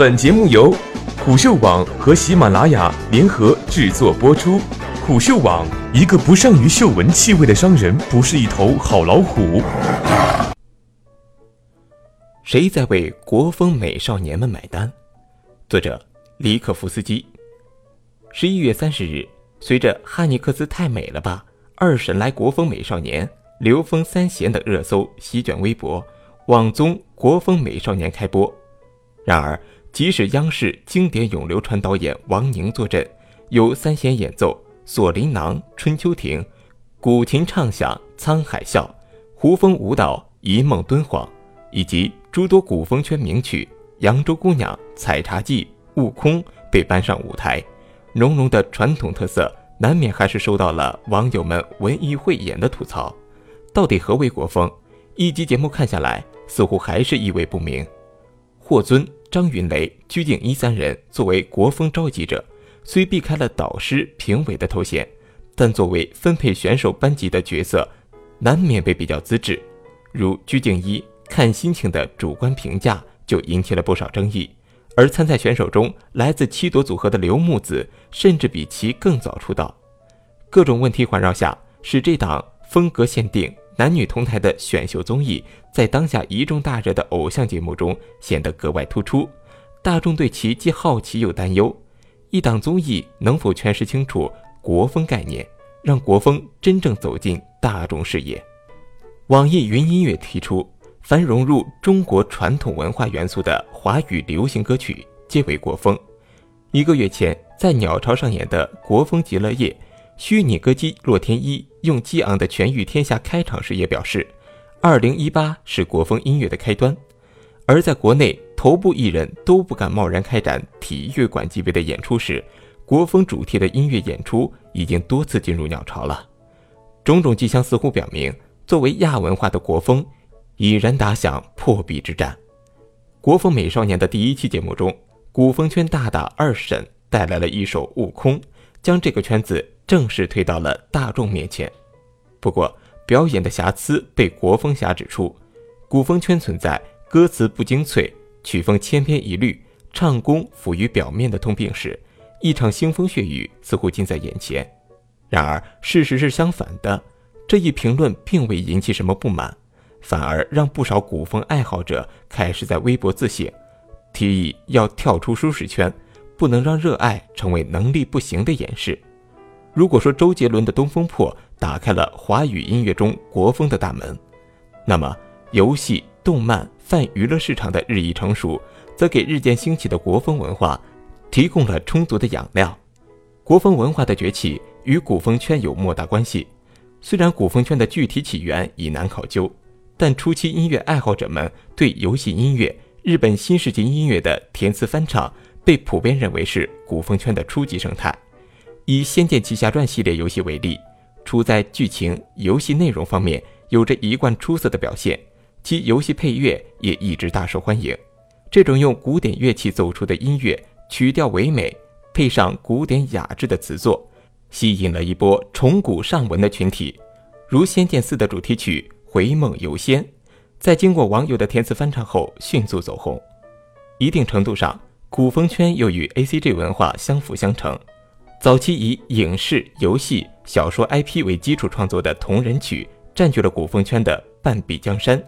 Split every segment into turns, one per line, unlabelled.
本节目由虎嗅网和喜马拉雅联合制作播出。虎嗅网：一个不善于嗅闻气味的商人，不是一头好老虎。
谁在为国风美少年们买单？作者：李可夫斯基。十一月三十日，随着哈尼克斯太美了吧、二审来国风美少年、刘峰三贤的热搜席卷微博，网综《国风美少年》开播。然而，即使央视经典咏流传导演王宁坐镇，由三弦演奏《锁麟囊》《春秋亭》，古琴唱响《沧海笑》，胡风舞蹈《一梦敦煌》，以及诸多古风圈名曲《扬州姑娘》《采茶记》《悟空》被搬上舞台，浓浓的传统特色难免还是受到了网友们文艺汇演的吐槽。到底何为国风？一集节目看下来，似乎还是意味不明。霍尊。张云雷、鞠婧祎三人作为国风召集者，虽避开了导师、评委的头衔，但作为分配选手班级的角色，难免被比较资质。如鞠婧祎看心情的主观评价就引起了不少争议，而参赛选手中来自七朵组合的刘木子，甚至比其更早出道。各种问题环绕下，使这档风格限定。男女同台的选秀综艺，在当下一众大热的偶像节目中显得格外突出，大众对其既好奇又担忧。一档综艺能否诠释清楚国风概念，让国风真正走进大众视野？网易云音乐提出，凡融入中国传统文化元素的华语流行歌曲皆为国风。一个月前，在鸟巢上演的《国风极乐夜》。虚拟歌姬洛天依用激昂的《权御天下》开场时也表示，二零一八是国风音乐的开端。而在国内头部艺人都不敢贸然开展体育馆级别的演出时，国风主题的音乐演出已经多次进入鸟巢了。种种迹象似乎表明，作为亚文化的国风，已然打响破壁之战。国风美少年的第一期节目中，古风圈大大二审带来了一首《悟空》，将这个圈子。正式推到了大众面前，不过表演的瑕疵被国风侠指出，古风圈存在歌词不精粹、曲风千篇一律、唱功浮于表面的通病时，一场腥风血雨似乎近在眼前。然而事实是相反的，这一评论并未引起什么不满，反而让不少古风爱好者开始在微博自省，提议要跳出舒适圈，不能让热爱成为能力不行的掩饰。如果说周杰伦的《东风破》打开了华语音乐中国风的大门，那么游戏、动漫、泛娱乐市场的日益成熟，则给日渐兴起的国风文化提供了充足的养料。国风文化的崛起与古风圈有莫大关系。虽然古风圈的具体起源已难考究，但初期音乐爱好者们对游戏音乐、日本新世纪音乐的填词翻唱，被普遍认为是古风圈的初级生态。以《仙剑奇侠传》系列游戏为例，除在剧情、游戏内容方面有着一贯出色的表现，其游戏配乐也一直大受欢迎。这种用古典乐器奏出的音乐，曲调唯美，配上古典雅致的词作，吸引了一波崇古尚文的群体。如《仙剑四》的主题曲《回梦游仙》，在经过网友的填词翻唱后迅速走红。一定程度上，古风圈又与 A C G 文化相辅相成。早期以影视、游戏、小说 IP 为基础创作的同人曲，占据了古风圈的半壁江山。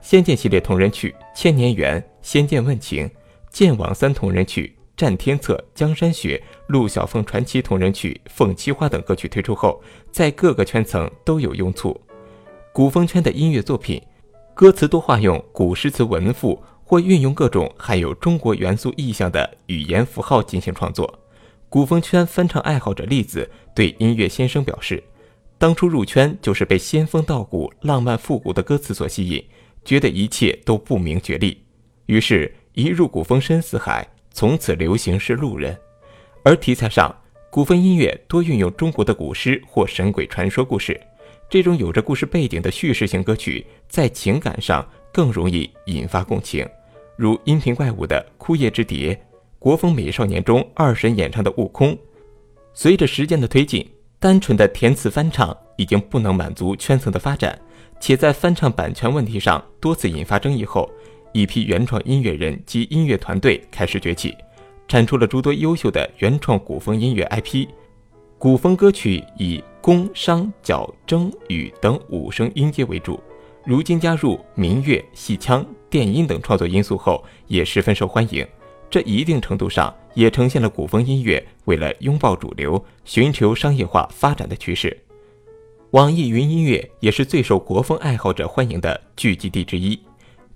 仙剑系列同人曲《千年缘》《仙剑问情》，剑网三同人曲《战天策》《江山雪》《陆小凤传奇》同人曲《凤栖花》等歌曲推出后，在各个圈层都有拥簇。古风圈的音乐作品，歌词多化用古诗词文赋，或运用各种含有中国元素意象的语言符号进行创作。古风圈翻唱爱好者栗子对音乐先生表示，当初入圈就是被仙风道骨、浪漫复古的歌词所吸引，觉得一切都不明觉厉，于是，一入古风深似海，从此流行是路人。而题材上，古风音乐多运用中国的古诗或神鬼传说故事，这种有着故事背景的叙事型歌曲，在情感上更容易引发共情，如音频怪物的《枯叶之蝶》。国风美少年中二神演唱的《悟空》，随着时间的推进，单纯的填词翻唱已经不能满足圈层的发展，且在翻唱版权问题上多次引发争议后，一批原创音乐人及音乐团队开始崛起，产出了诸多优秀的原创古风音乐 IP。古风歌曲以宫、商、角、征、羽等五声音阶为主，如今加入民乐、戏腔、电音等创作因素后，也十分受欢迎。这一定程度上也呈现了古风音乐为了拥抱主流、寻求商业化发展的趋势。网易云音乐也是最受国风爱好者欢迎的聚集地之一。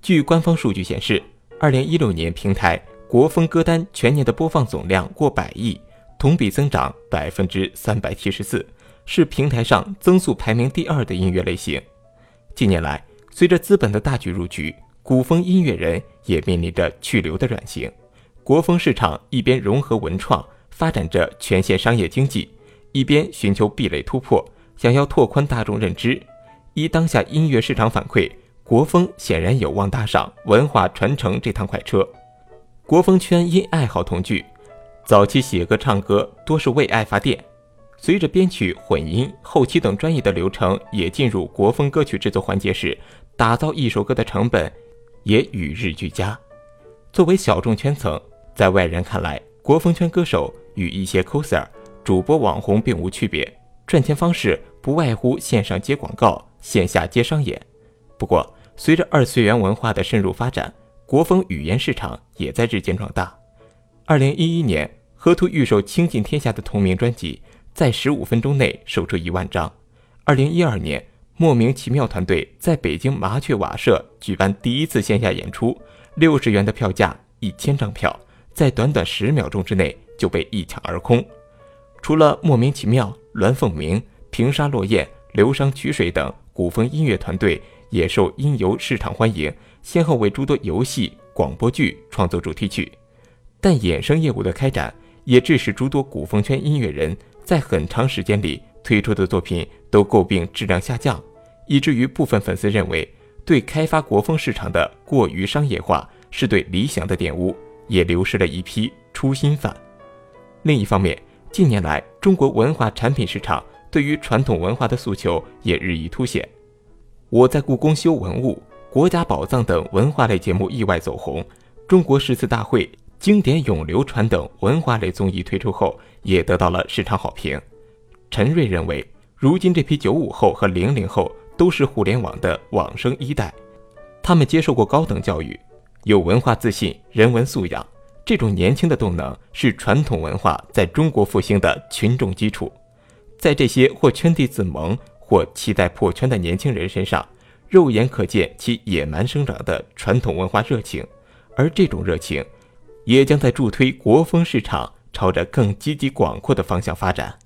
据官方数据显示，二零一六年平台国风歌单全年的播放总量过百亿。同比增长百分之三百七十四，是平台上增速排名第二的音乐类型。近年来，随着资本的大举入局，古风音乐人也面临着去留的转型。国风市场一边融合文创，发展着全线商业经济，一边寻求壁垒突破，想要拓宽大众认知。依当下音乐市场反馈，国风显然有望搭上文化传承这趟快车。国风圈因爱好同聚。早期写歌唱歌多是为爱发电，随着编曲、混音、后期等专业的流程也进入国风歌曲制作环节时，打造一首歌的成本也与日俱加。作为小众圈层，在外人看来，国风圈歌手与一些 coser、主播、网红并无区别，赚钱方式不外乎线上接广告、线下接商演。不过，随着二次元文化的深入发展，国风语言市场也在日渐壮大。二零一一年，河图预售《倾尽天下》的同名专辑，在十五分钟内售出一万张。二零一二年，莫名其妙团队在北京麻雀瓦舍举办第一次线下演出，六十元的票价，一千张票，在短短十秒钟之内就被一抢而空。除了莫名其妙、栾凤鸣、平沙落雁、流觞曲水等古风音乐团队，也受音游市场欢迎，先后为诸多游戏、广播剧创作主题曲。但衍生业务的开展，也致使诸多古风圈音乐人在很长时间里推出的作品都诟病质量下降，以至于部分粉丝认为，对开发国风市场的过于商业化是对理想的玷污，也流失了一批初心犯。另一方面，近年来中国文化产品市场对于传统文化的诉求也日益凸显。我在故宫修文物、国家宝藏等文化类节目意外走红，中国诗词大会。经典咏流传等文化类综艺推出后，也得到了市场好评。陈瑞认为，如今这批九五后和零零后都是互联网的网生一代，他们接受过高等教育，有文化自信、人文素养，这种年轻的动能是传统文化在中国复兴的群众基础。在这些或圈地自萌、或期待破圈的年轻人身上，肉眼可见其野蛮生长的传统文化热情，而这种热情。也将在助推国风市场朝着更积极广阔的方向发展。